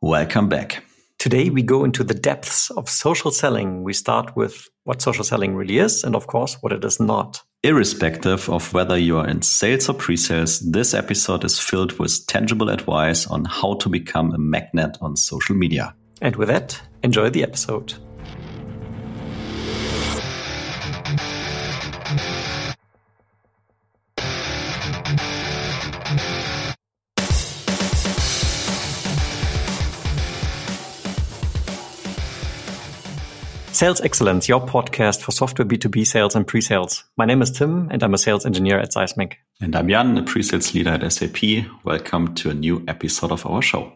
Welcome back. Today, we go into the depths of social selling. We start with what social selling really is, and of course, what it is not. Irrespective of whether you are in sales or pre sales, this episode is filled with tangible advice on how to become a magnet on social media. And with that, enjoy the episode. Sales Excellence, your podcast for software B2B sales and pre-sales. My name is Tim and I'm a sales engineer at Seismic. And I'm Jan, a pre-sales leader at SAP. Welcome to a new episode of our show.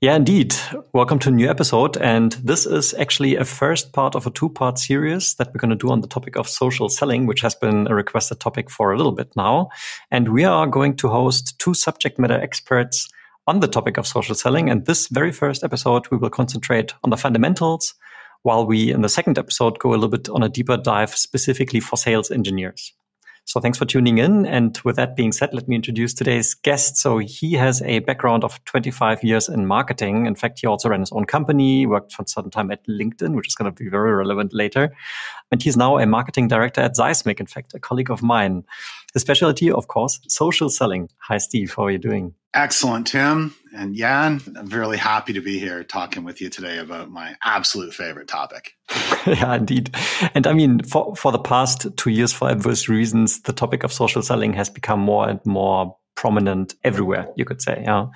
Yeah, indeed. Welcome to a new episode. And this is actually a first part of a two part series that we're going to do on the topic of social selling, which has been a requested topic for a little bit now. And we are going to host two subject matter experts on the topic of social selling. And this very first episode, we will concentrate on the fundamentals while we in the second episode go a little bit on a deeper dive specifically for sales engineers. So thanks for tuning in. And with that being said, let me introduce today's guest. So he has a background of 25 years in marketing. In fact, he also ran his own company, worked for some time at LinkedIn, which is going to be very relevant later. And he's now a marketing director at Seismic, in fact, a colleague of mine. His specialty, of course, social selling. Hi, Steve. How are you doing? Excellent, Tim. And Jan, I'm really happy to be here talking with you today about my absolute favorite topic. yeah, indeed. And I mean, for, for the past two years, for obvious reasons, the topic of social selling has become more and more prominent everywhere, you could say. Yeah.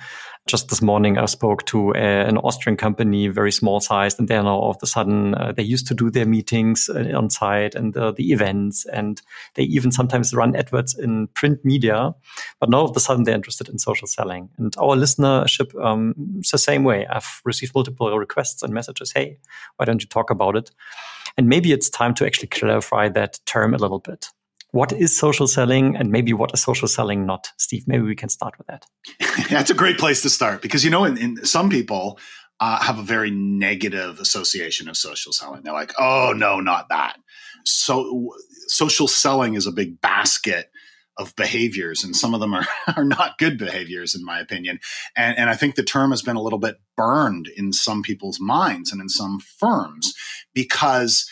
Just this morning, I spoke to a, an Austrian company, very small sized, and they're now all of a sudden, uh, they used to do their meetings uh, on site and uh, the events, and they even sometimes run adverts in print media. But now all of a sudden, they're interested in social selling. And our listenership um, is the same way. I've received multiple requests and messages. Hey, why don't you talk about it? And maybe it's time to actually clarify that term a little bit what is social selling and maybe what is social selling not? Steve maybe we can start with that. That's a great place to start because you know in, in some people uh, have a very negative association of social selling. They're like oh no not that. So social selling is a big basket of behaviors and some of them are, are not good behaviors in my opinion. And, and i think the term has been a little bit burned in some people's minds and in some firms because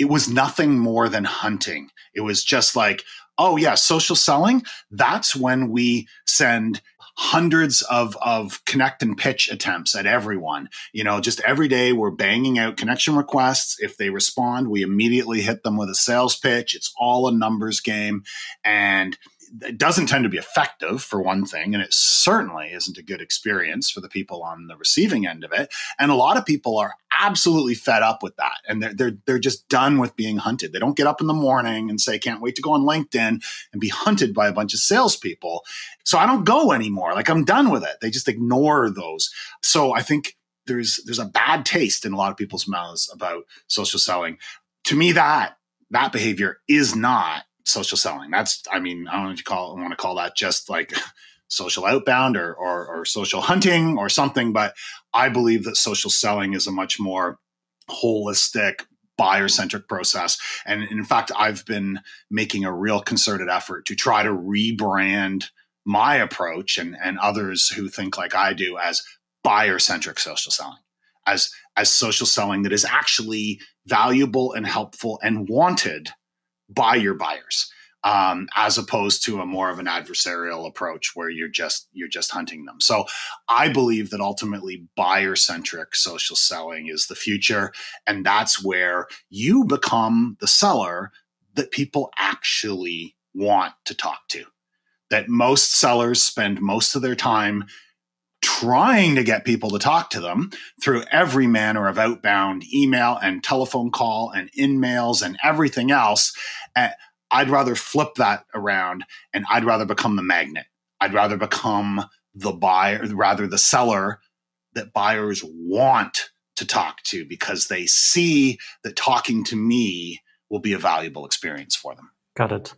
it was nothing more than hunting. It was just like, oh yeah, social selling. That's when we send hundreds of, of connect and pitch attempts at everyone. You know, just every day we're banging out connection requests. If they respond, we immediately hit them with a sales pitch. It's all a numbers game. And it doesn't tend to be effective for one thing, and it certainly isn't a good experience for the people on the receiving end of it. And a lot of people are absolutely fed up with that, and they're they're they're just done with being hunted. They don't get up in the morning and say, "Can't wait to go on LinkedIn and be hunted by a bunch of salespeople." So I don't go anymore. Like I'm done with it. They just ignore those. So I think there's there's a bad taste in a lot of people's mouths about social selling. To me, that that behavior is not social selling. That's, I mean, I don't know if you call, want to call that just like social outbound or, or, or social hunting or something, but I believe that social selling is a much more holistic, buyer centric process. And in fact, I've been making a real concerted effort to try to rebrand my approach and, and others who think like I do as buyer centric social selling, as, as social selling that is actually valuable and helpful and wanted by your buyers um, as opposed to a more of an adversarial approach where you're just you're just hunting them. So I believe that ultimately buyer centric social selling is the future, and that's where you become the seller that people actually want to talk to. That most sellers spend most of their time trying to get people to talk to them through every manner of outbound email and telephone call and InMails and everything else. I'd rather flip that around and I'd rather become the magnet. I'd rather become the buyer, rather the seller that buyers want to talk to because they see that talking to me will be a valuable experience for them. Got it.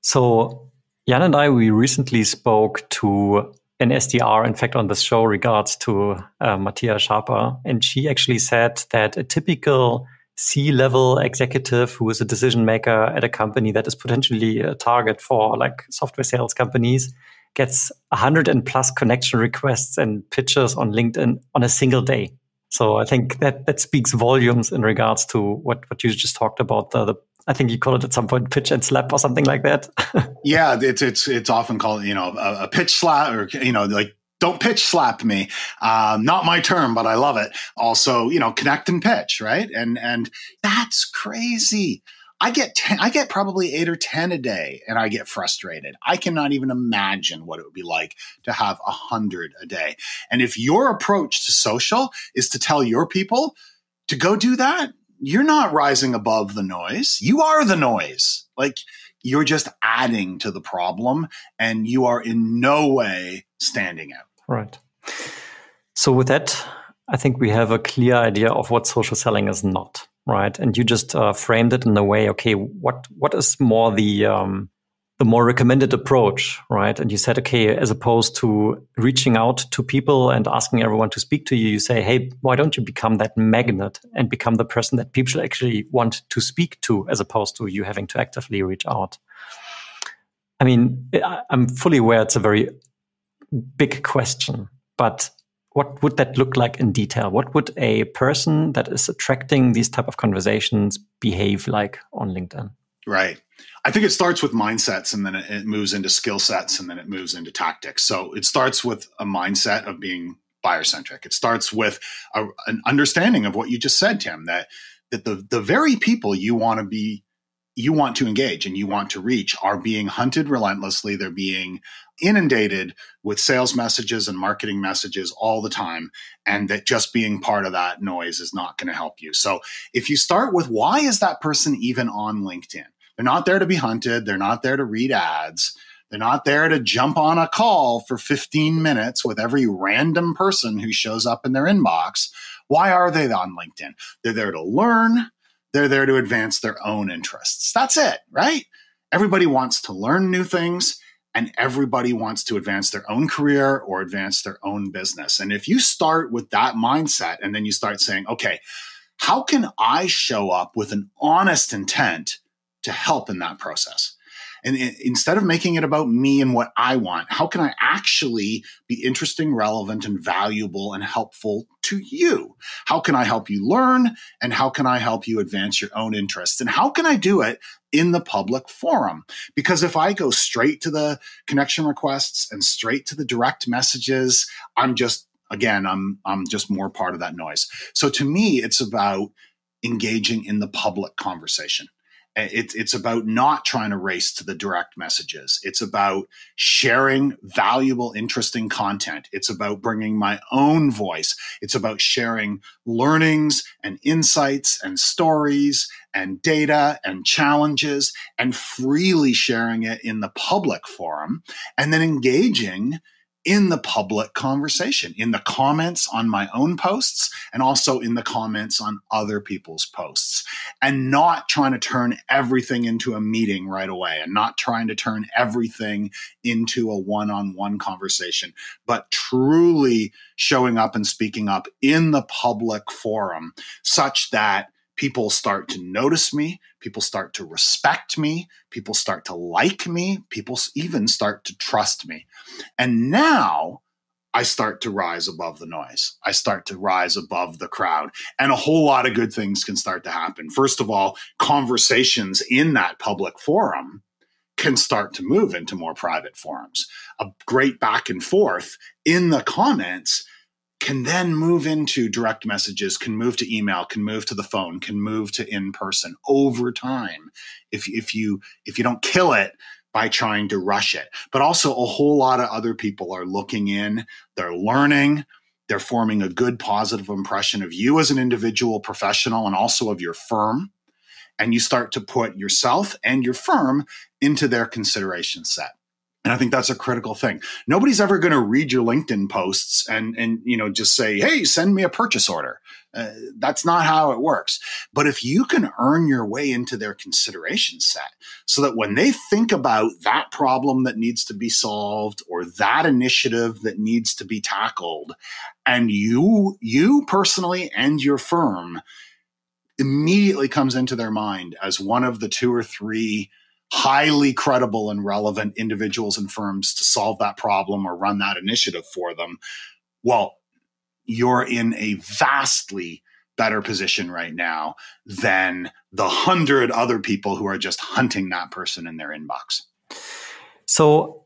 So, Jan and I, we recently spoke to an SDR, in fact, on this show regards to uh, Matthias Schaper. And she actually said that a typical C level executive who is a decision maker at a company that is potentially a target for like software sales companies gets 100 and plus connection requests and pitches on LinkedIn on a single day. So I think that that speaks volumes in regards to what what you just talked about the, the I think you call it at some point pitch and slap or something like that. yeah, it's it's it's often called you know a, a, pitch slap or you know like don't pitch slap me. Um, not my term, but I love it. Also, you know, connect and pitch, right? And and that's crazy. I get 10, I get probably eight or 10 a day and I get frustrated. I cannot even imagine what it would be like to have a hundred a day. And if your approach to social is to tell your people to go do that, you're not rising above the noise. You are the noise. Like you're just adding to the problem and you are in no way standing out. Right. So with that, I think we have a clear idea of what social selling is not right? And you just uh, framed it in a way, okay, what what is more the um, the more recommended approach, right? And you said, okay, as opposed to reaching out to people and asking everyone to speak to you, you say, hey, why don't you become that magnet and become the person that people actually want to speak to, as opposed to you having to actively reach out? I mean, I'm fully aware it's a very big question, but what would that look like in detail? What would a person that is attracting these type of conversations behave like on LinkedIn? Right. I think it starts with mindsets and then it, moves into skill sets and then it moves into tactics. So it starts with a mindset of being buyer centric. It starts with a, an understanding of what you just said, Tim, that that the the very people you want to be you want to engage and you want to reach are being hunted relentlessly. They're being inundated with sales messages and marketing messages all the time. And that just being part of that noise is not going to help you. So if you start with why is that person even on LinkedIn? They're not there to be hunted. They're not there to read ads. They're not there to jump on a call for 15 minutes with every random person who shows up in their inbox. Why are they on LinkedIn? They're there to learn. They're there to advance their own interests. That's it, right? Everybody wants to learn new things and everybody wants to advance their own career or advance their own business. And if you start with that mindset and then you start saying, okay, how can I show up with an honest intent to help in that process? And instead of making it about me and what I want, how can I actually be interesting, relevant, and valuable and helpful to you? How can I help you learn? And how can I help you advance your own interests? And how can I do it in the public forum? Because if I go straight to the connection requests and straight to the direct messages, I'm just again, I'm I'm just more part of that noise. So to me, it's about engaging in the public conversation. It, it's about not trying to race to the direct messages. It's about sharing valuable, interesting content. It's about bringing my own voice. It's about sharing learnings and insights and stories and data and challenges and freely sharing it in the public forum and then engaging in the public conversation, in the comments on my own posts, and also in the comments on other people's posts, and not trying to turn everything into a meeting right away, and not trying to turn everything into a one on one conversation, but truly showing up and speaking up in the public forum such that people start to notice me, people start to respect me, people start to like me, people even start to trust me. And now I start to rise above the noise. I start to rise above the crowd, and a whole lot of good things can start to happen. First of all, conversations in that public forum can start to move into more private forums. A great back and forth in the comments can then move into direct messages, can move to email, can move to the phone, can move to in person over time. If, if you, if you don't kill it by trying to rush it, but also a whole lot of other people are looking in, they're learning, they're forming a good positive impression of you as an individual professional and also of your firm. And you start to put yourself and your firm into their consideration set. And I think that's a critical thing. Nobody's ever going to read your LinkedIn posts and and you know just say, "Hey, send me a purchase order." Uh, that's not how it works. But if you can earn your way into their consideration set, so that when they think about that problem that needs to be solved or that initiative that needs to be tackled, and you you personally and your firm immediately comes into their mind as one of the two or three highly credible and relevant individuals and firms to solve that problem or run that initiative for them, well, you're in a vastly better position right now than the hundred other people who are just hunting that person in their inbox. So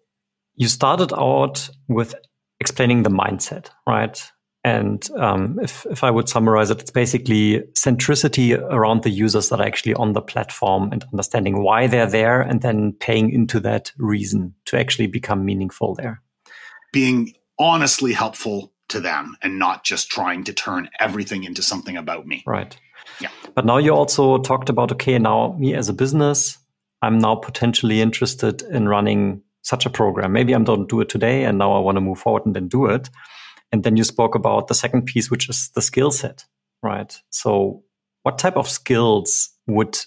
you started out with explaining the mindset, right? And um, if, if I would summarize it, it's basically centricity around the users that are actually on the platform and understanding why they're there and then paying into that reason to actually become meaningful there. Being honestly helpful to them and not just trying to turn everything into something about me. Right. Yeah. But now you also talked about okay, now me as a business, I'm now potentially interested in running such a program. Maybe I don't do it today and now I want to move forward and then do it. And then you spoke about the second piece, which is the skill set, right? So, what type of skills would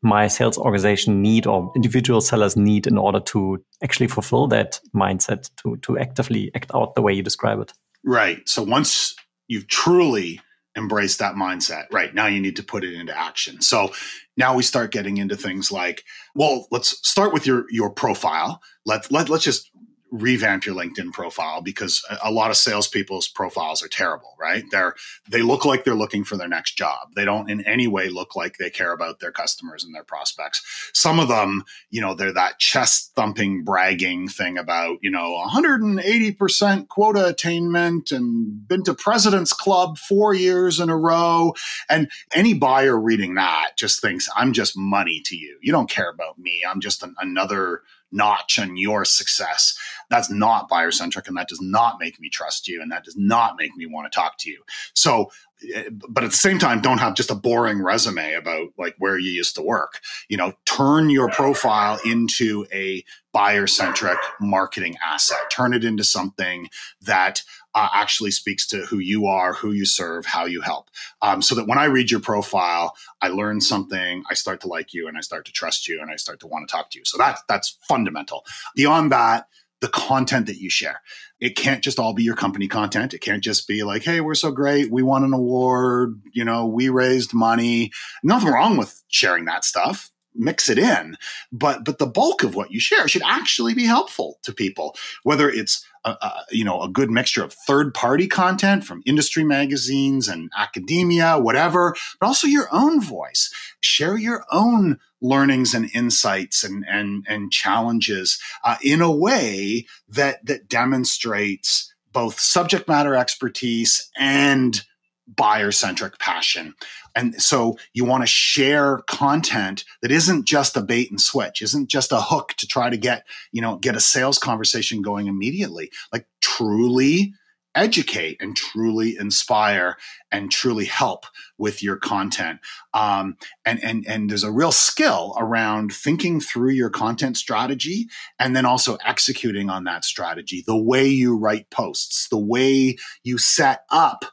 my sales organization need or individual sellers need in order to actually fulfill that mindset to, to actively act out the way you describe it? Right. So, once you've truly embraced that mindset, right now you need to put it into action. So, now we start getting into things like, well, let's start with your your profile. Let, let, let's just revamp your LinkedIn profile because a lot of salespeople's profiles are terrible, right? They're they look like they're looking for their next job. They don't in any way look like they care about their customers and their prospects. Some of them, you know, they're that chest thumping bragging thing about, you know, 180% quota attainment and been to president's club 4 years in a row and any buyer reading that just thinks I'm just money to you. You don't care about me. I'm just an, another notch on your success. That's not buyer centric and that does not make me trust you and that does not make me want to talk to you. So, eh, but at the same time, don't have just a boring resume about like where you used to work. You know, turn your profile into a buyer centric marketing asset, turn it into something that uh, actually speaks to who you are, who you serve, how you help. Um, so that when I read your profile, I learn something, I start to like you, and I start to trust you, and I start to want to talk to you. So that that's fundamental. Beyond that, the content that you share. It can't just all be your company content. It can't just be like, hey, we're so great. We won an award. You know, we raised money. Nothing wrong with sharing that stuff mix it in but but the bulk of what you share should actually be helpful to people. Whether it's a, a, you know a good mixture of third party content from industry magazines and academia whatever but also your own voice. Share your own learnings and insights and and and challenges uh, in a way that that demonstrates both subject matter expertise and buyer centric passion. And so you want to share content that isn't just a bait and switch, isn't just a hook to try to get, you know, get a sales conversation going immediately. Like truly educate and truly inspire and truly help with your content. Um, and, and, and there's a real skill around thinking through your content strategy and then also executing on that strategy, the way you write posts, the way you set up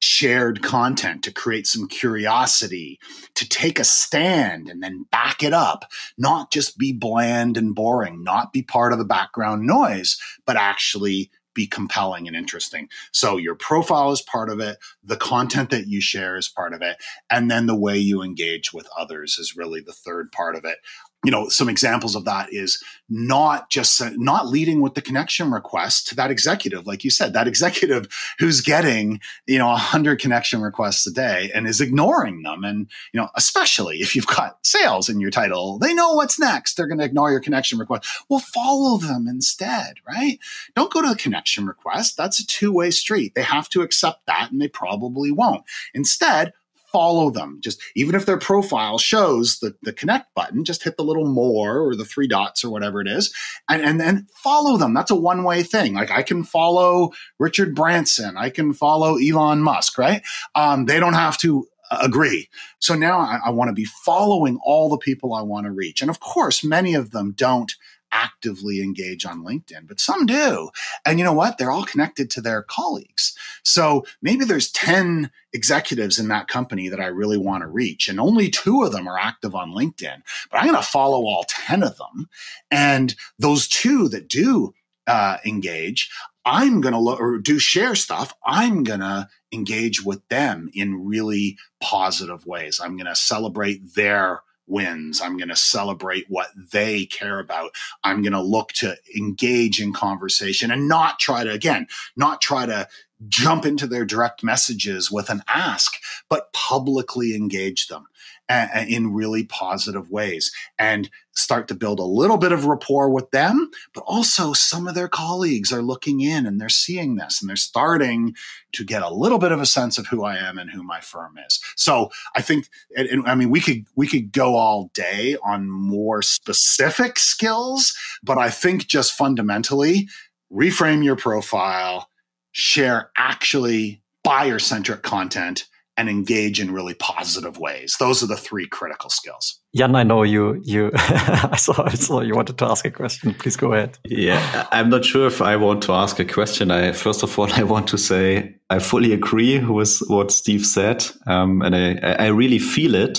shared content to create some curiosity, to take a stand and then back it up, not just be bland and boring, not be part of the background noise, but actually be compelling and interesting. So your profile is part of it, the content that you share is part of it, and then the way you engage with others is really the third part of it you know some examples of that is not just not leading with the connection request to that executive. Like you said that executive who's getting you know 100 connection requests a day and is ignoring them. And you know especially if you've got sales in your title they know what's next. They're going to ignore your connection request. Well follow them instead right? Don't go to the connection request. That's a two-way street. They have to accept that and they probably won't. Instead follow them. Just even if their profile shows the, the connect button, just hit the little more or the three dots or whatever it is, and, and then follow them. That's a one way thing. Like I can follow Richard Branson, I can follow Elon Musk, right? Um, they don't have to uh, agree. So now I, I want to be following all the people I want to reach. And of course, many of them don't actively engage on LinkedIn, but some do. And you know what? They're all connected to their colleagues. So maybe there's 10 executives in that company that I really want to reach, and only two of them are active on LinkedIn, but I'm going to follow all 10 of them. And those two that do uh, engage, I'm going to look or do share stuff. I'm going to engage with them in really positive ways. I'm going to celebrate their wins. I'm going to celebrate what they care about. I'm going to look to engage in conversation and not try to, again, not try to jump into their direct messages with an ask, but publicly engage them in really positive ways and start to build a little bit of rapport with them. But also, some of their colleagues are looking in and they're seeing this and they're starting to get a little bit of a sense of who I am and who my firm is. So I think, and, I mean, we could we could go all day on more specific skills, but I think just fundamentally reframe your profile, share actually buyer centric content and engage in really positive ways. Those are the three critical skills. Jan, I know you. You, I saw. I saw you wanted to ask a question. Please go ahead. Yeah, I'm not sure if I want to ask a question. I first of all, I want to say I fully agree with what Steve said, um, and I, I really feel it.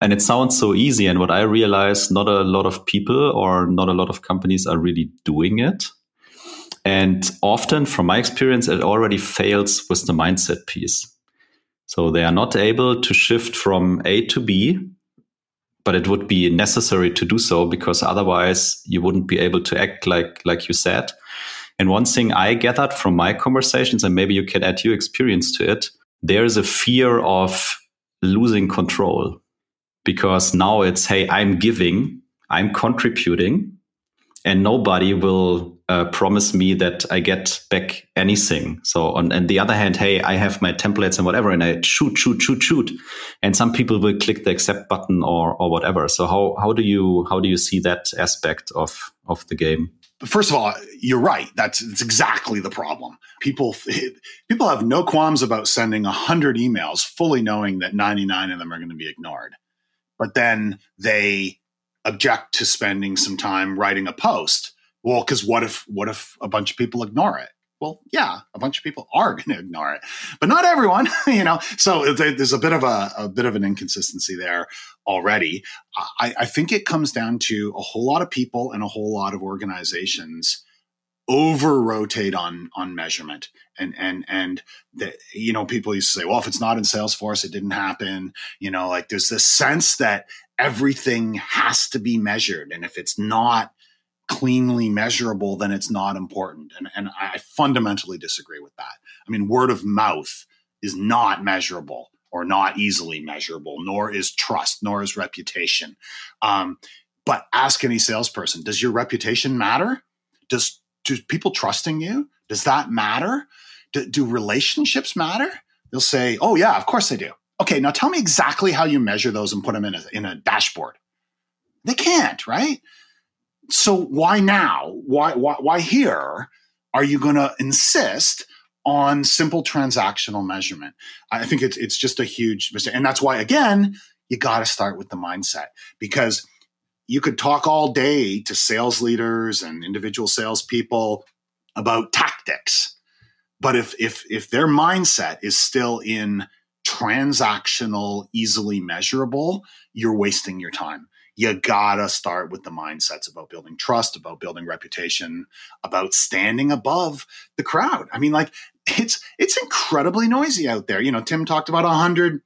And it sounds so easy. And what I realize, not a lot of people or not a lot of companies are really doing it. And often, from my experience, it already fails with the mindset piece so they are not able to shift from A to B, but it would be necessary to do so because otherwise you wouldn't be able to act like like you said. And one thing I gathered from my conversations, and maybe you can add your experience to it, there is a fear of losing control because now it's, hey, I'm giving, I'm contributing, and nobody will uh, promise me that I get back anything. So on, on the other hand, hey, I have my templates and whatever, and I shoot, shoot, shoot, shoot, and some people will click the accept button or or whatever. So how how do you how do you see that aspect of of the game? First of all, you're right. That's, that's exactly the problem. People people have no qualms about sending hundred emails, fully knowing that 99 of them are going to be ignored, but then they object to spending some time writing a post. Well, because what if what if a bunch of people ignore it? Well, yeah, a bunch of people are going to ignore it, but not everyone, you know. So uh, there's a bit of a, a bit of an inconsistency there already. I, I think it comes down to a whole lot of people and a whole lot of organizations over rotate on on measurement and and and the, you know people used to say well if it's not in salesforce it didn't happen you know like there's this sense that everything has to be measured. And if it's not cleanly measurable, then it's not important. And, and I fundamentally disagree with that. I mean, word of mouth is not measurable or not easily measurable, nor is trust, nor is reputation. Um, but ask any salesperson, does your reputation matter? Does do people trusting you? Does that matter? Do, do relationships matter? They'll say, oh yeah, of course they do. Okay, now tell me exactly how you measure those and put them in a, in a dashboard. They can't, right? So why now? Why why, why here are you going to insist on simple transactional measurement? I think it's it's just a huge mistake, and that's why again you got to start with the mindset because you could talk all day to sales leaders and individual salespeople about tactics, but if if if their mindset is still in transactional, easily measurable, you're wasting your time. You gotta start with the mindsets about building trust, about building reputation, about standing above the crowd. I mean, like it's it's incredibly noisy out there. You know, Tim talked about a hundred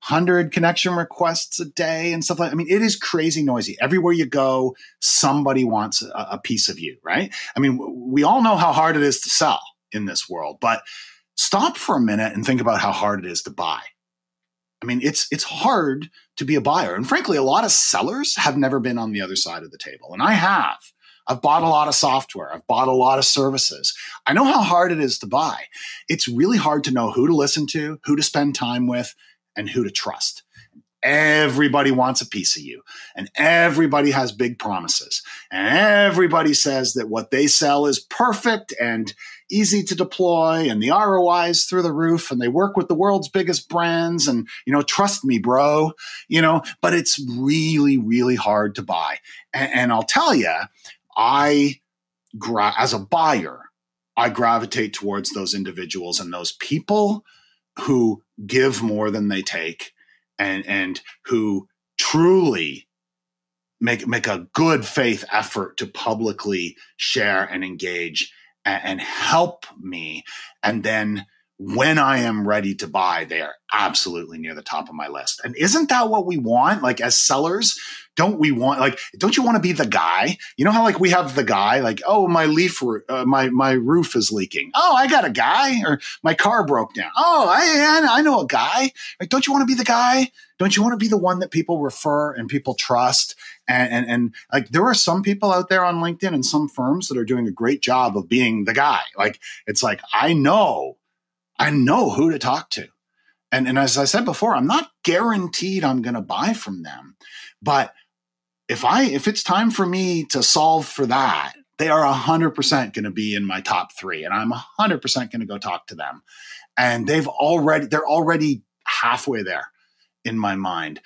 hundred connection requests a day and stuff like. I mean, it is crazy noisy. Everywhere you go, somebody wants a, a piece of you, right? I mean, we all know how hard it is to sell in this world, but stop for a minute and think about how hard it is to buy. I mean, it's it's hard to be a buyer. And frankly, a lot of sellers have never been on the other side of the table. And I have. I've bought a lot of software. I've bought a lot of services. I know how hard it is to buy. It's really hard to know who to listen to, who to spend time with, and who to trust. Everybody wants a piece of you, and everybody has big promises, and everybody says that what they sell is perfect and easy to deploy, and the ROI is through the roof, and they work with the world's biggest brands, and you know, trust me, bro, you know. But it's really, really hard to buy, and, and I'll tell you, I, gra- as a buyer, I gravitate towards those individuals and those people who give more than they take and and who truly make make a good faith effort to publicly share and engage and, and help me and then when I am ready to buy, they are absolutely near the top of my list. And isn't that what we want? Like as sellers, don't we want like don't you want to be the guy? You know how like we have the guy like oh my leaf uh, my my roof is leaking. Oh, I got a guy or my car broke down. Oh, I I know a guy. Like don't you want to be the guy? Don't you want to be the one that people refer and people trust? And, and and like there are some people out there on LinkedIn and some firms that are doing a great job of being the guy. Like it's like I know I know who to talk to. And, and as I said before, I'm not guaranteed I'm going to buy from them. But if I if it's time for me to solve for that, they are 100% going to be in my top 3 and I'm 100% going to go talk to them. And they've already they're already halfway there in my mind.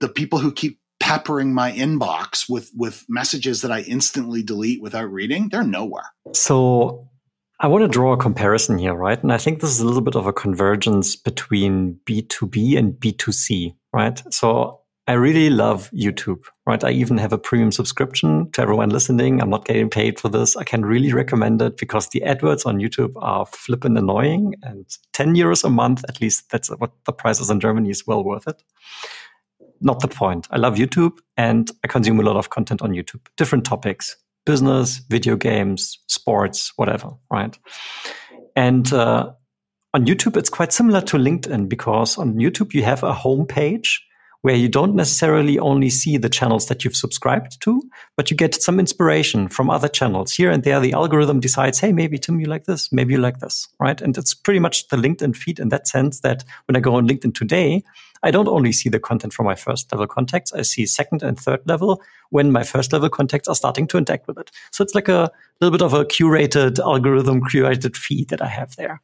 The people who keep peppering my inbox with with messages that I instantly delete without reading, they're nowhere. So I want to draw a comparison here, right? And I think this is a little bit of a convergence between B2B and B2C, right? So I really love YouTube, right? I even have a premium subscription to everyone listening. I'm not getting paid for this. I can really recommend it because the adverts on YouTube are flippin' annoying and 10 euros a month, at least that's what the price is in Germany is well worth it. Not the point. I love YouTube and I consume a lot of content on YouTube, different topics, business, video games, sports, whatever, right? And uh, on YouTube, it's quite similar to LinkedIn because on YouTube, you have a home page where you don't necessarily only see the channels that you've subscribed to, but you get some inspiration from other channels. Here and there, the algorithm decides, hey, maybe Tim, you like this, maybe you like this, right? And it's pretty much the LinkedIn feed in that sense that when I go on LinkedIn today, I don't only see the content from my first level contacts, I see second and third level when my first level contacts are starting to interact with it. So it's like a little bit of a curated algorithm, curated feed that I have there.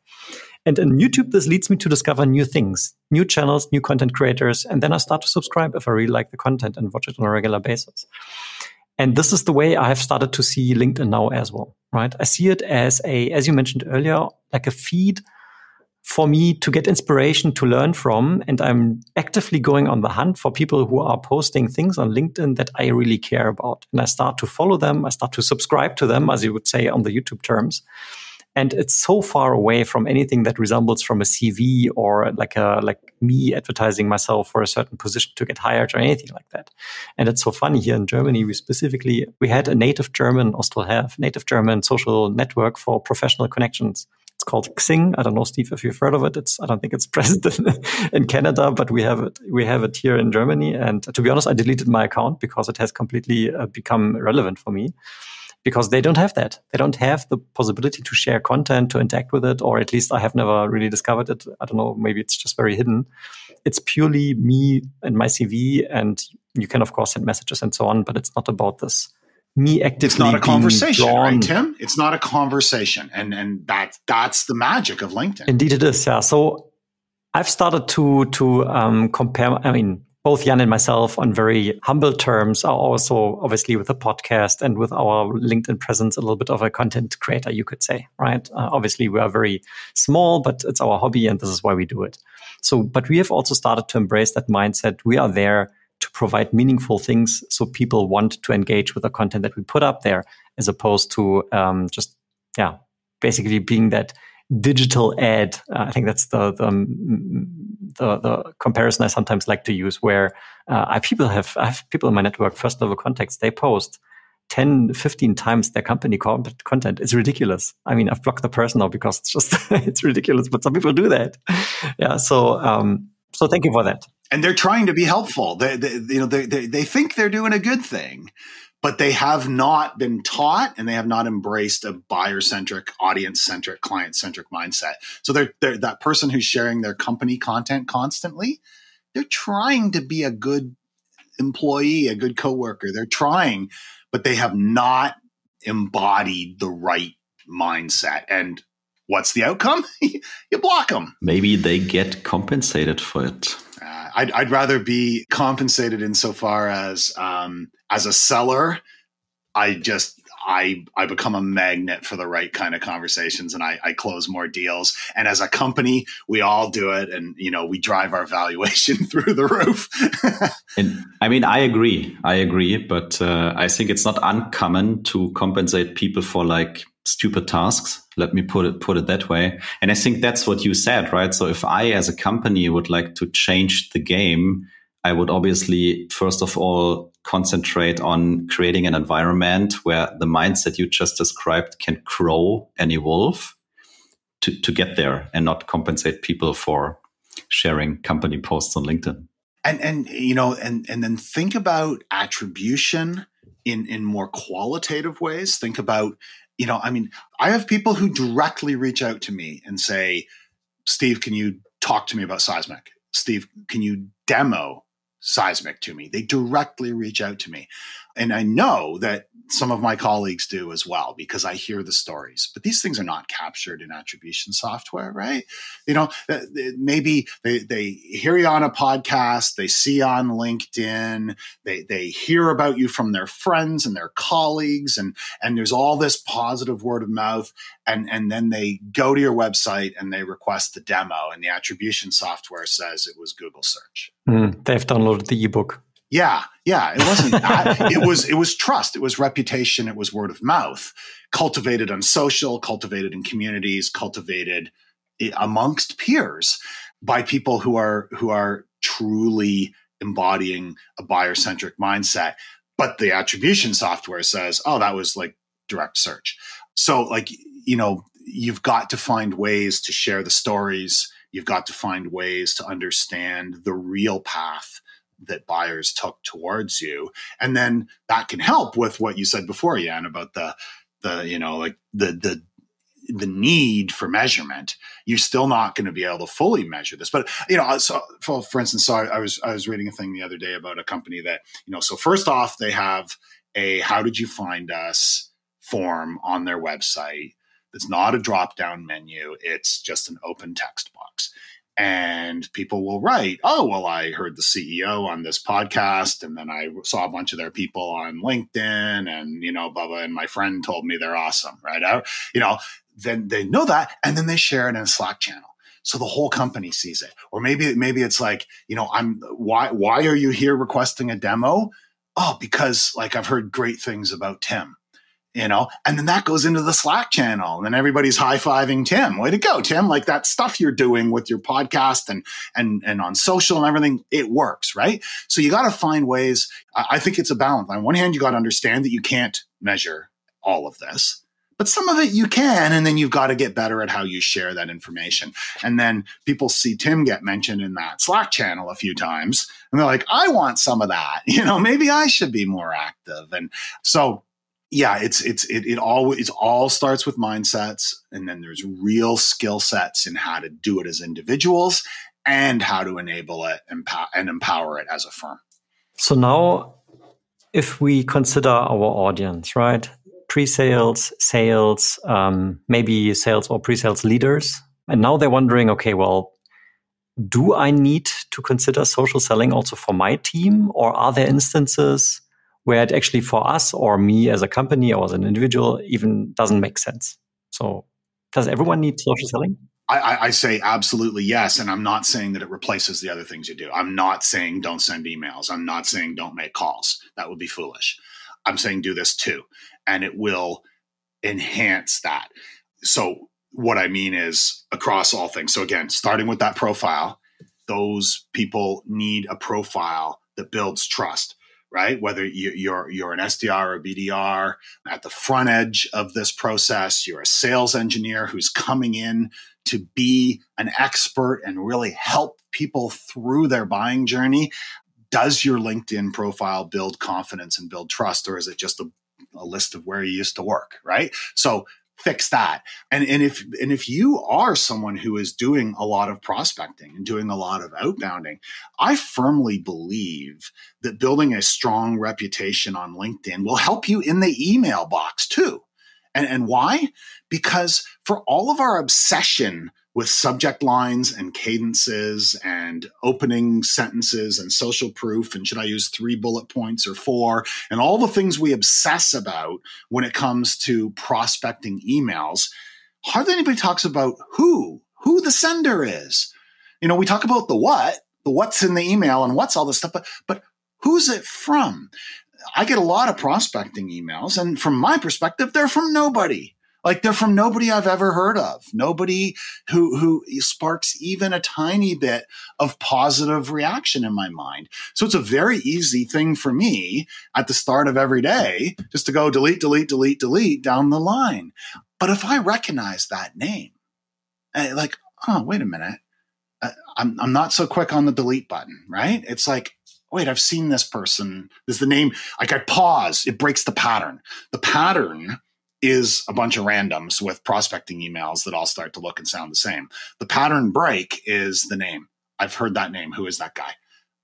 And in YouTube, this leads me to discover new things, new channels, new content creators. And then I start to subscribe if I really like the content and watch it on a regular basis. And this is the way I have started to see LinkedIn now as well, right? I see it as a, as you mentioned earlier, like a feed for me to get inspiration to learn from. And I'm actively going on the hunt for people who are posting things on LinkedIn that I really care about. And I start to follow them. I start to subscribe to them, as you would say on the YouTube terms. And it's so far away from anything that resembles from a CV or like a, like me advertising myself for a certain position to get hired or anything like that. And it's so funny here in Germany. We specifically, we had a native German or still have native German social network for professional connections it's called Xing. I don't know, Steve, if you've heard of it. It's I don't think it's present in, Canada, but we have it. We have it here in Germany. And to be honest, I deleted my account because it has completely uh, become irrelevant for me because they don't have that. They don't have the possibility to share content, to interact with it, or at least I have never really discovered it. I don't know, maybe it's just very hidden. It's purely me and my CV, and you can, of course, send messages and so on, but it's not about this me actively. It's not a conversation, right, Tim? It's not a conversation, and and that that's the magic of LinkedIn. Indeed, it is. Yeah. So I've started to to um, compare. I mean, both Jan and myself, on very humble terms, are also obviously with the podcast and with our LinkedIn presence, a little bit of a content creator, you could say, right? Uh, obviously, we are very small, but it's our hobby, and this is why we do it. So, but we have also started to embrace that mindset. We are there to provide meaningful things so people want to engage with the content that we put up there as opposed to um, just yeah basically being that digital ad uh, i think that's the, the the, the comparison i sometimes like to use where uh, I people have i have people in my network first level contacts they post 10 15 times their company content. It's ridiculous. I mean i've blocked the person now because it's just it's ridiculous but some people do that. Yeah so um so thank you for that. And they're trying to be helpful. They, they you know, they, they, they think they're doing a good thing, but they have not been taught and they have not embraced a buyer centric, audience centric, client centric mindset. So they're, they're that person who's sharing their company content constantly. They're trying to be a good employee, a good coworker. They're trying, but they have not embodied the right mindset. And what's the outcome? you block them. Maybe they get compensated for it. I'd, I'd, rather be compensated insofar as um, as a seller, I just I I become a magnet for the right kind of conversations, and I, I close more deals. And as a company, we all do it, and you know we drive our valuation through the roof. and I mean, I agree, I agree, but uh, I think it's not uncommon to compensate people for like stupid tasks. Let me put it put it that way. And I think that's what you said, right? So if I as a company would like to change the game, I would obviously first of all concentrate on creating an environment where the mindset you just described can grow and evolve to, to get there and not compensate people for sharing company posts on LinkedIn. And and you know, and and then think about attribution in in more qualitative ways. Think about, you know, I mean, I have people who directly reach out to me and say, Steve, can you talk to me about Seismic? Steve, can you demo seismic to me. They directly reach out to me. And I know that some of my colleagues do as well because I hear the stories. But these things are not captured in attribution software, right? You know, uh, maybe they, they hear you on a podcast, they see on LinkedIn, they, they hear about you from their friends and their colleagues, and, and there's all this positive word of mouth. And, and then they go to your website and they request the demo, and the attribution software says it was Google search. Mm, they've downloaded the ebook. Yeah, yeah. It wasn't that. it was it was trust. It was reputation. It was word of mouth, cultivated on social, cultivated in communities, cultivated amongst peers by people who are who are truly embodying a buyer centric mindset. But the attribution software says, oh, that was like direct search. So like you know, you've got to find ways to share the stories. You've got to find ways to understand the real path that buyers took towards you. And then that can help with what you said before Jan about the the you know like the the the need for measurement. You're still not going to be able to fully measure this. But you know so for, for instance so I, I was i was reading a thing the other day about a company that you know so first off they have a how did you find us form on their website. It's not a drop down menu. It's just an open text box and people will write, "Oh, well, I heard the CEO on this podcast, and then I saw a bunch of their people on LinkedIn, and you know, blah." And my friend told me they're awesome, right? I, you know, then they know that, and then they share it in a Slack channel, so the whole company sees it. Or maybe maybe it's like, you know, I'm why why are you here requesting a demo? Oh, because like I've heard great things about Tim you know, and then that goes into the Slack channel, and then everybody's high fiving Tim. Way to go, Tim! Like that stuff you're doing with your podcast and and and on social and everything, it works, right? So you got to find ways. I, I think it's a balance. On one hand, you got to understand that you can't measure all of this, but some of it you can, and then you've got to get better at how you share that information. And then people see Tim get mentioned in that Slack channel a few times, and they're like, "I want some of that." You know, maybe I should be more active. And so yeah, it's it's it, it all it all starts with mindsets, and then there's real skill sets in how to do it as individuals and how to enable it and empower it as a firm. So now, if we consider our audience, right, pre-sales, sales, um, maybe sales or pre-sales leaders, and now they're wondering, okay, well, do I need to consider social selling also for my team, or are there instances? Where it actually for us or me as a company or as an individual even doesn't make sense. So does everyone need social selling? I, I, say absolutely yes. And I'm not saying that it replaces the other things you do. I'm not saying don't send emails. I'm not saying don't make calls. That would be foolish. I'm saying do this too. And it will enhance that. So, what I mean is across all things. So, again, starting with that profile, those people need a profile that builds trust right? Whether you're you're an SDR or BDR at the front edge of this process, you're a sales engineer who's coming in to be an expert and really help people through their buying journey. Does your LinkedIn profile build confidence and build trust, or is it just a, a list of where you used to work, right? So fix that. And and if and if you are someone who is doing a lot of prospecting and doing a lot of outbounding, I firmly believe that building a strong reputation on LinkedIn will help you in the email box too. And, and why? Because for all of our obsession with subject lines and cadences and opening sentences and social proof and should I use three bullet points or four and all the things we obsess about when it comes to prospecting emails, hardly anybody talks about who, who the sender is. You know, we talk about the what, the what's in the email and what's all this stuff, but, but who's it from? I get a lot of prospecting emails, and from my perspective, they're from nobody Like they're from nobody I've ever heard of, nobody who, who sparks even a tiny bit of positive reaction in my mind. So it's a very easy thing for me at the start of every day just to go delete, delete, delete, delete down the line. But if I recognize that name, eh, like, oh, wait a minute. I'm, I'm not so quick on the delete button, right? It's like, wait, I've seen this person. This is the name. Like I pause, it breaks the pattern. The pattern is a bunch of randoms with prospecting emails that all start to look and sound the same. The pattern break is the name. I've heard that name. Who is that guy?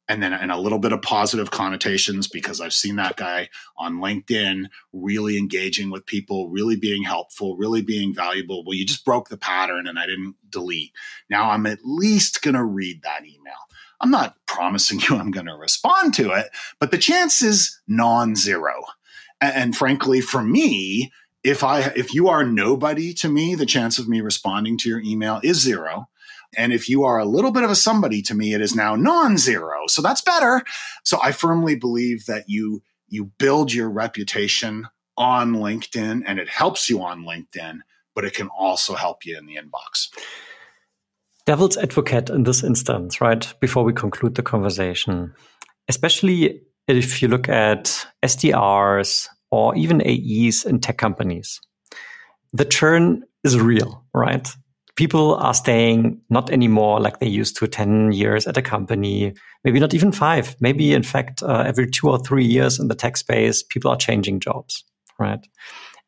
And then and a little bit of positive connotations because I've seen that guy on LinkedIn really engaging with people, really being helpful, really being valuable. Well, you just broke the pattern and I didn't delete. Now I'm at least going to read that email. I'm not promising you I'm going to respond to it, but the chance is non zero. And, and frankly, for me, if I if you are nobody to me, the chance of me responding to your email is zero. And if you are a little bit of a somebody to me, it is now non-zero. So that's better. So I firmly believe that you you build your reputation on LinkedIn and it helps you on LinkedIn, but it can also help you in the inbox devil's advocate in this instance, right? Before we conclude the conversation, especially if you look at SDRs or even AEs in tech companies, the churn is real, right? People are staying not anymore like they used to 10 years at a company, maybe not even five. Maybe, in fact, uh, every two or three years in the tech space, people are changing jobs, right?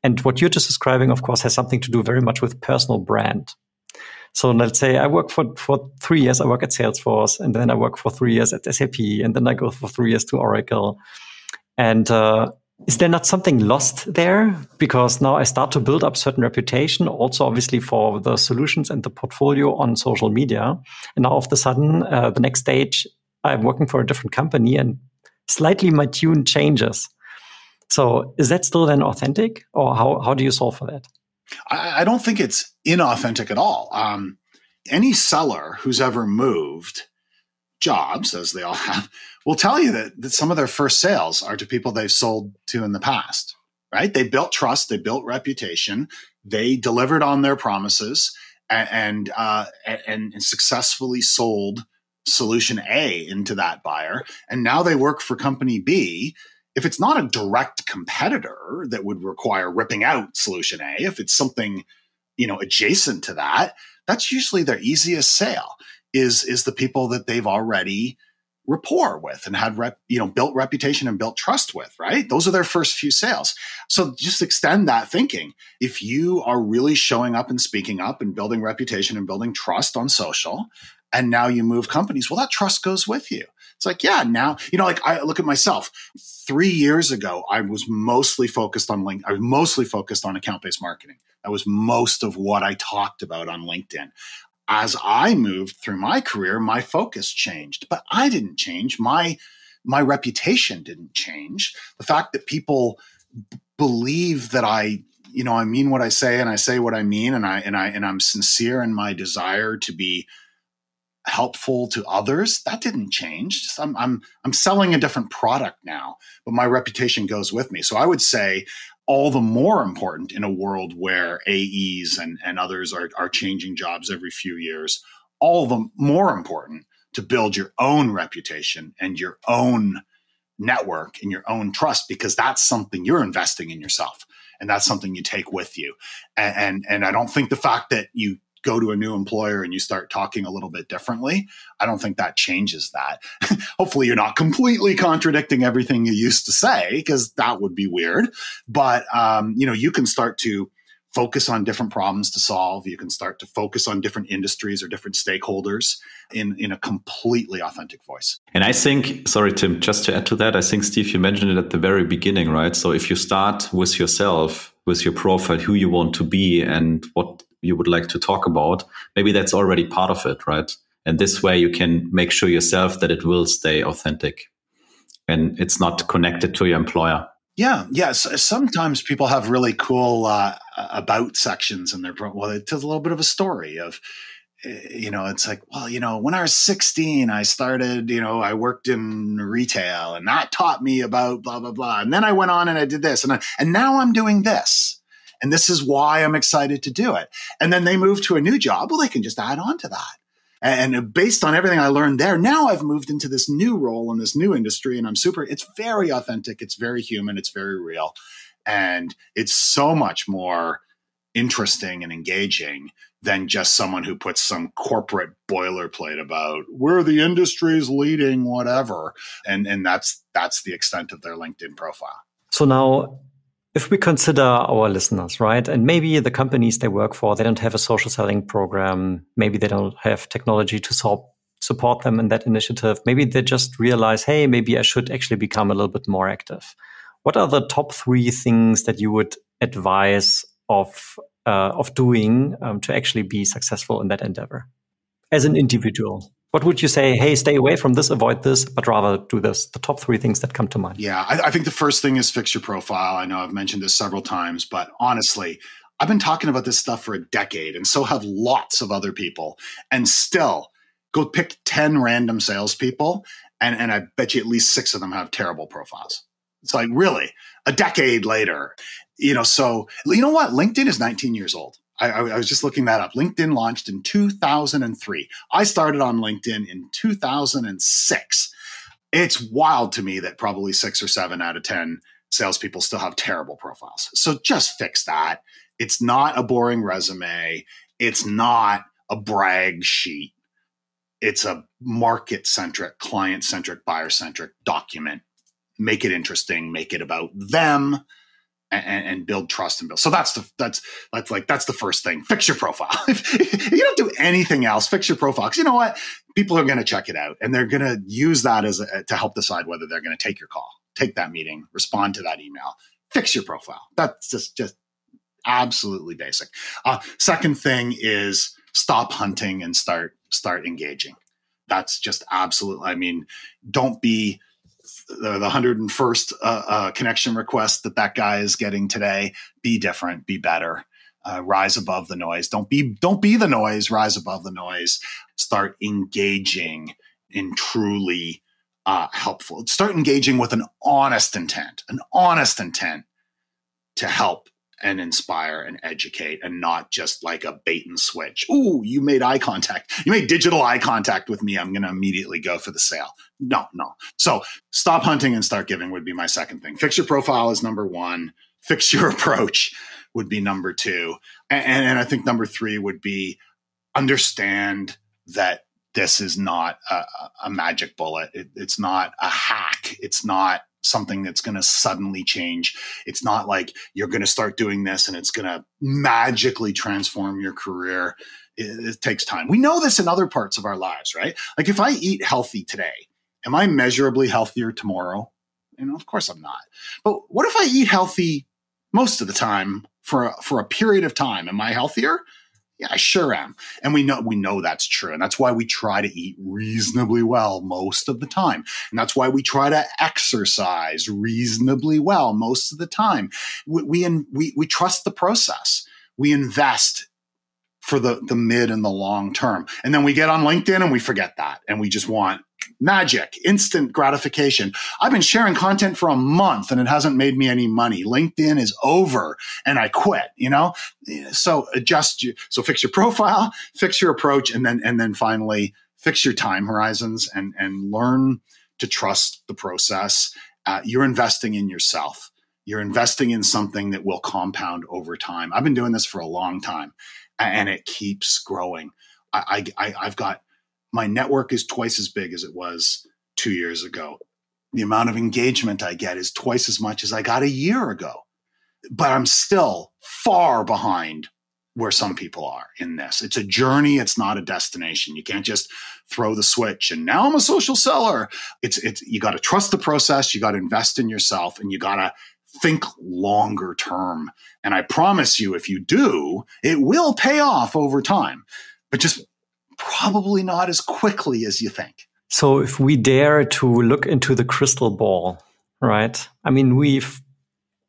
And what you're just describing, of course, has something to do very much with personal brand. So let's say I work for, for three years, I work at Salesforce, and then I work for three years at SAP, and then I go for three years to Oracle. And uh, is there not something lost there? Because now I start to build up certain reputation, also obviously for the solutions and the portfolio on social media. And now all of a sudden, uh, the next stage, I'm working for a different company and slightly my tune changes. So is that still then authentic or how, how do you solve for that? I, I don't think it's inauthentic at all. Um, any seller who's ever moved jobs, as they all have, will tell you that, that some of their first sales are to people they've sold to in the past, right? They built trust, they built reputation, they delivered on their promises, and and, uh, and, and successfully sold solution A into that buyer, and now they work for company B if it's not a direct competitor that would require ripping out solution A, if it's something, you know, adjacent to that, that's usually their easiest sale is, is the people that they've already rapport with and had rep, you know, built reputation and built trust with, right? Those are their first few sales. So just extend that thinking. If you are really showing up and speaking up and building reputation and building trust on social, and now you move companies, well, that trust goes with you. It's like, yeah, now, you know, like I look at myself. Three years ago, I was mostly focused on link. I was mostly focused on account based marketing. That was most of what I talked about on LinkedIn. As I moved through my career, my focus changed, but I didn't change. My my reputation didn't change. The fact that people b- believe that I you know, I mean what I say and I say what I mean and I and I and I'm sincere in my desire to be helpful to others that didn't change I'm, I'm i'm selling a different product now but my reputation goes with me so i would say all the more important in a world where aes and, and others are, are changing jobs every few years all the more important to build your own reputation and your own network and your own trust because that's something you're investing in yourself and that's something you take with you. And, and and, i don't think the fact that you go to a new employer and you start talking a little bit differently, I don't think that changes that. Hopefully, you're not completely contradicting everything you used to say because that would be weird. But um, you know, you can start to focus on different problems to solve. You can start to focus on different industries or different stakeholders in, in a completely authentic voice. And I think, sorry, Tim, just to add to that, I think, Steve, you mentioned it at the very beginning, right? So if you start with yourself, with your profile, who you want to be and what you would like to talk about, maybe that's already part of it, right? And this way you can make sure yourself that it will stay authentic and it's not connected to your employer. Yeah, yes. Sometimes people have really cool uh, about sections in their well, it tells a little bit of a story of, eh, you know, it's like, well, you know, when I was 16, I started, you know, I worked in retail and that taught me about blah blah blah, and then I went on and I did this, and I, and now I'm doing this And this is why I'm excited to do it. And then they move to a new job. Well, they can just add on to that. And based on everything I learned there, now I've moved into this new role in this new industry and I'm super, it's very authentic. It's very human. It's very real. And it's so much more interesting and engaging than just someone who puts some corporate boilerplate about we're the industry's leading whatever and and that's that's the extent of their linkedin profile so now if we consider our listeners right and maybe the companies they work for they don't have a social selling program maybe they don't have technology to solve support them in that initiative maybe they just realize hey maybe i should actually become a little bit more active what are the top three things that you would advise of uh, of doing um, to actually be successful in that endeavor as an individual? What would you say? Hey, stay away from this, avoid this, but rather do this. The top three things that come to mind. Yeah, I, I think the first thing is fix your profile. I know I've mentioned this several times, but honestly, I've been talking about this stuff for a decade, and so have lots of other people. And still, go pick 10 random salespeople, and, and I bet you at least six of them have terrible profiles. It's like, really, a decade later you know, so you know what? LinkedIn is 19 years old. I, I, was just looking that up. LinkedIn launched in 2003. I started on LinkedIn in 2006. It's wild to me that probably six or seven out of 10 salespeople still have terrible profiles. So just fix that. It's not a boring resume. It's not a brag sheet. It's a market centric, client centric, buyer centric document. Make it interesting, make it about them and, and, build trust and build. So that's the that's that's like that's the first thing. Fix your profile. if you don't do anything else, fix your profile because you know what, people are going to check it out and they're going to use that as a, to help decide whether they're going to take your call, take that meeting, respond to that email. Fix your profile. That's just just absolutely basic. Uh, second thing is stop hunting and start start engaging. That's just absolutely. I mean, don't be the, the 101st uh, uh, connection request that that guy is getting today. Be different be better uh, rise above the noise. Don't be don't be the noise rise above the noise. Start engaging in truly uh, helpful. Start engaging with an honest intent an honest intent to help and inspire and educate and not just like a bait and switch. Ooh, you made eye contact. You made digital eye contact with me. I'm going to immediately go for the sale. No, no. So stop hunting and start giving would be my second thing. Fix your profile is number one. Fix your approach would be number two. And, and I think number three would be understand that this is not a, a magic bullet. It, it's not a hack. It's not something that's going to suddenly change. It's not like you're going to start doing this and it's going to magically transform your career. It, it, takes time. We know this in other parts of our lives, right? Like if I eat healthy today, am I measurably healthier tomorrow? Know, of course I'm not. But what if I eat healthy most of the time for a, for a period of time? Am I healthier? Yeah, I sure am. And we know we know that's true. And that's why we try to eat reasonably well most of the time. And that's why we try to exercise reasonably well most of the time. We we we, we trust the process. We invest for the the mid and the long term. And then we get on LinkedIn and we forget that and we just want magic, instant gratification. I've been sharing content for a month and it hasn't made me any money. LinkedIn is over and I quit, you know? So adjust you. So fix your profile, fix your approach, and then, and then finally fix your time horizons and, and learn to trust the process. Uh, you're investing in yourself. You're investing in something that will compound over time. I've been doing this for a long time and it keeps growing. I, I, I've got my network is twice as big as it was two years ago. The amount of engagement I get is twice as much as I got a year ago. But I'm still far behind where some people are in this. It's a journey, it's not a destination. You can't just throw the switch and now I'm a social seller. It's it's you got to trust the process, you got to invest in yourself and you got to think longer term. And I promise you if you do, it will pay off over time. But just probably not as quickly as you think. So, if we dare to look into the crystal ball, right? I mean, we've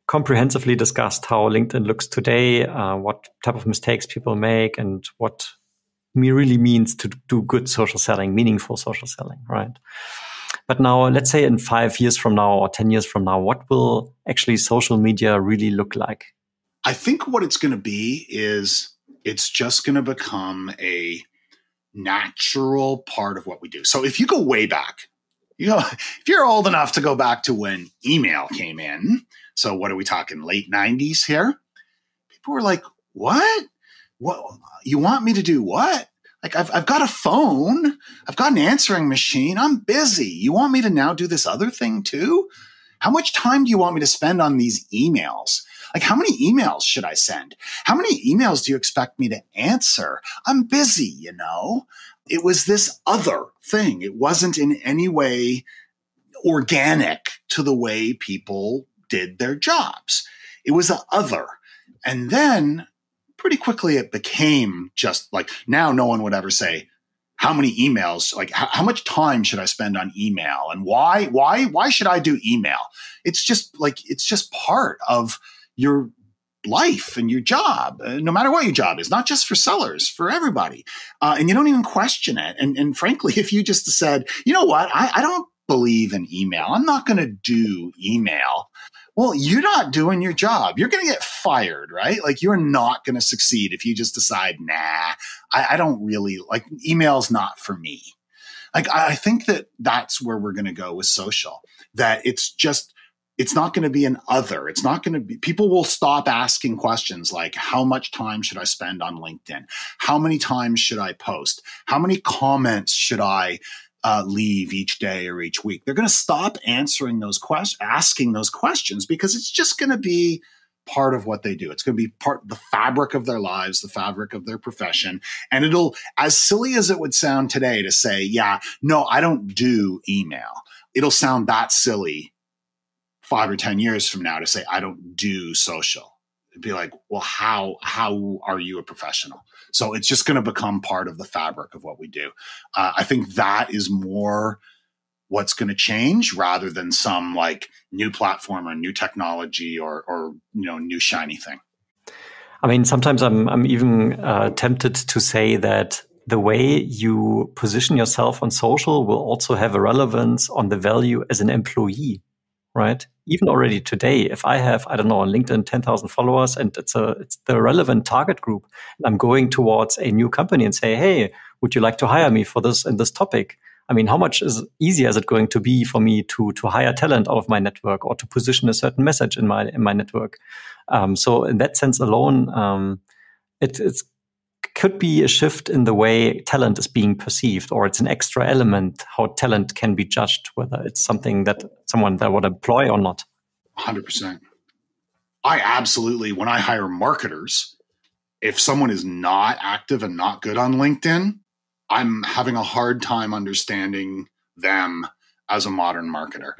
comprehensively discussed how LinkedIn looks today, uh, what type of mistakes people make, and what me really means to do good social selling, meaningful social selling, right? But now, let's say in five years from now or 10 years from now, what will actually social media really look like? I think what it's going to be is it's just going to become a natural part of what we do. So if you go way back, you know, if you're old enough to go back to when email came in, so what are we talking late 90s here? People were like, "What? What you want me to do what?" Like I've I've got a phone, I've got an answering machine. I'm busy. You want me to now do this other thing too? How much time do you want me to spend on these emails? Like, how many emails should I send? How many emails do you expect me to answer? I'm busy, you know? It was this other thing. It wasn't in any way organic to the way people did their jobs. It was the other. And then pretty quickly it became just like now no one would ever say, how many emails like how, how, much time should i spend on email and why why why should i do email it's just like it's just part of your life and your job, uh, no matter what your job is, not just for sellers, for everybody. Uh, and you don't even question it. And, and frankly, if you just said, you know what, I, I don't believe in email, I'm not going to do email. Well, you're not doing your job. You're going to get fired, right? Like you're not going to succeed if you just decide, nah, I, I don't really like email's not for me. Like I think that that's where we're going to go with social. That it's just it's not going to be an other. It's not going to be, people will stop asking questions like, how much time should I spend on LinkedIn? How many times should I post? How many comments should I uh, leave each day or each week? They're going to stop answering those questions, asking those questions because it's just going to be part of what they do. It's going to be part the fabric of their lives, the fabric of their profession. And it'll, as silly as it would sound today to say, yeah, no, I don't do email. It'll sound that silly five or 10 years from now to say, I don't do social. It'd be like, well, how, how are you a professional? So it's just going to become part of the fabric of what we do. Uh, I think that is more what's going to change rather than some like new platform or new technology or, or, you know, new shiny thing. I mean, sometimes I'm, I'm even uh, tempted to say that the way you position yourself on social will also have a relevance on the value as an employee right? Even already today, if I have, I don't know, on LinkedIn, 10,000 followers and it's a, it's the relevant target group, and I'm going towards a new company and say, Hey, would you like to hire me for this and this topic? I mean, how much is easier is it going to be for me to, to hire talent out of my network or to position a certain message in my, in my network? Um, so in that sense alone, um, it, it's could be a shift in the way talent is being perceived, or it's an extra element how talent can be judged, whether it's something that someone that would employ or not. 100%. I absolutely, when I hire marketers, if someone is not active and not good on LinkedIn, I'm having a hard time understanding them as a modern marketer.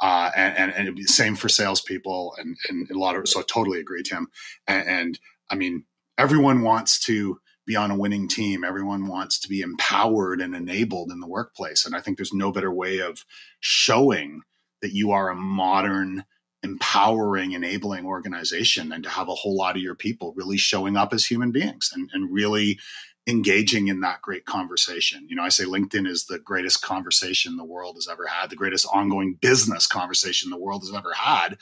Uh, and, and, and it'd be same for salespeople and, and a lot of, so I totally agree, Tim. And, and I mean, everyone wants to be on a winning team. Everyone wants to be empowered and enabled in the workplace. And I think there's no better way of showing that you are a modern, empowering, enabling organization than to have a whole lot of your people really showing up as human beings and, and really engaging in that great conversation. You know, I say LinkedIn is the greatest conversation the world has ever had, the greatest ongoing business conversation the world has ever had.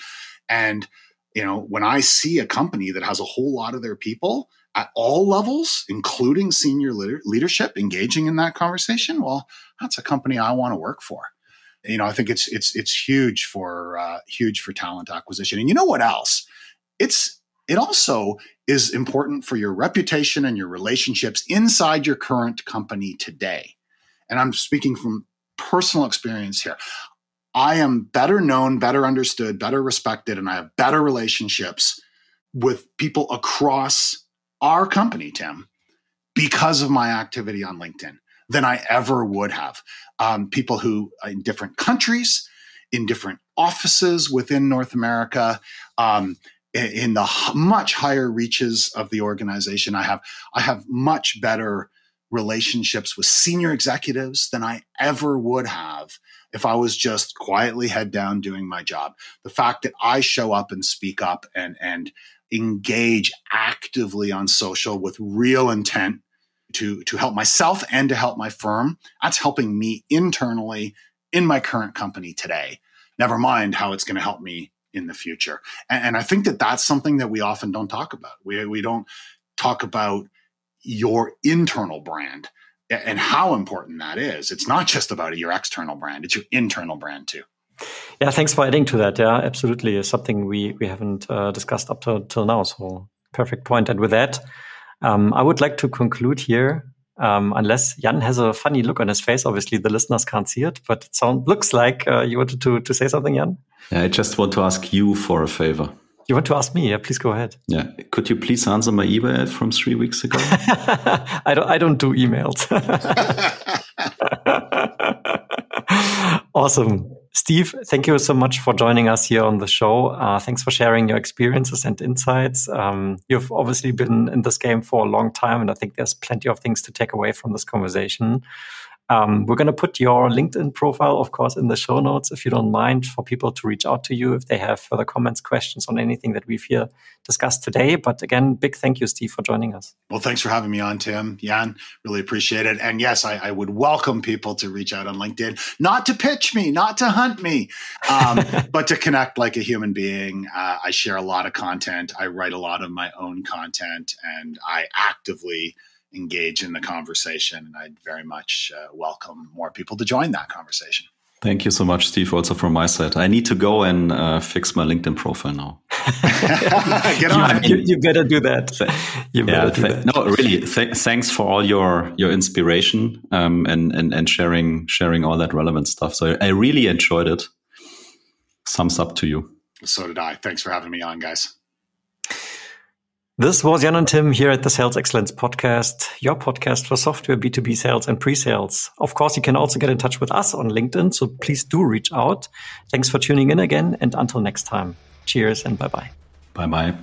And, you know, when I see a company that has a whole lot of their people at all levels, including senior leadership, engaging in that conversation, well, that's a company I want to work for. You know, I think it's it's it's huge for uh, huge for talent acquisition. And you know what else? It's it also is important for your reputation and your relationships inside your current company today. And I'm speaking from personal experience here. I am better known, better understood, better respected, and I have better relationships with people across our company, Tim, because of my activity on LinkedIn than I ever would have. Um, people who in different countries, in different offices within North America, um, in the much higher reaches of the organization, I have I have much better relationships with senior executives than I ever would have if I was just quietly head down doing my job. The fact that I show up and speak up and and engage actively on social with real intent to, to help myself and to help my firm. That's helping me internally in my current company today. Never mind how it's going to help me in the future. And, and I think that that's something that we often don't talk about. We, we don't talk about your internal brand and how important that is. It's not just about your external brand, it's your internal brand too. Yeah, thanks for adding to that. Yeah, absolutely. It's something we, we haven't uh, discussed up to, till now. So, perfect point. And with that, um, I would like to conclude here. Um, unless Jan has a funny look on his face, obviously the listeners can't see it, but it sound, looks like uh, you wanted to, to say something, Jan. Yeah, I just want to ask you for a favor. You want to ask me? Yeah, please go ahead. Yeah, could you please answer my email from three weeks ago? I don't. I don't do emails. awesome. Steve, thank you so much for joining us here on the show. Uh, thanks for sharing your experiences and insights. Um, you've obviously been in this game for a long time, and I think there's plenty of things to take away from this conversation. Um, we're going to put your LinkedIn profile, of course, in the show notes if you don't mind for people to reach out to you if they have further comments, questions on anything that we've here discussed today. But again, big thank you, Steve, for joining us. Well, thanks for having me on, Tim. Jan, really appreciate it. And yes, I, I would welcome people to reach out on LinkedIn, not to pitch me, not to hunt me, um, but to connect like a human being. Uh, I share a lot of content. I write a lot of my own content, and I actively engage in the conversation. And I'd very much uh, welcome more people to join that conversation. Thank you so much, Steve. Also from my side, I need to go and uh, fix my LinkedIn profile now. Get on. You, you, better do that. You better yeah, do that. No, really. Th thanks for all your your inspiration um, and, and and sharing sharing all that relevant stuff. So I really enjoyed it. Thumbs up to you. So did I. Thanks for having me on, guys. This was Jan and Tim here at the Sales Excellence Podcast, your podcast for software, B2B sales, and pre sales. Of course, you can also get in touch with us on LinkedIn, so please do reach out. Thanks for tuning in again, and until next time, cheers and bye bye. Bye bye.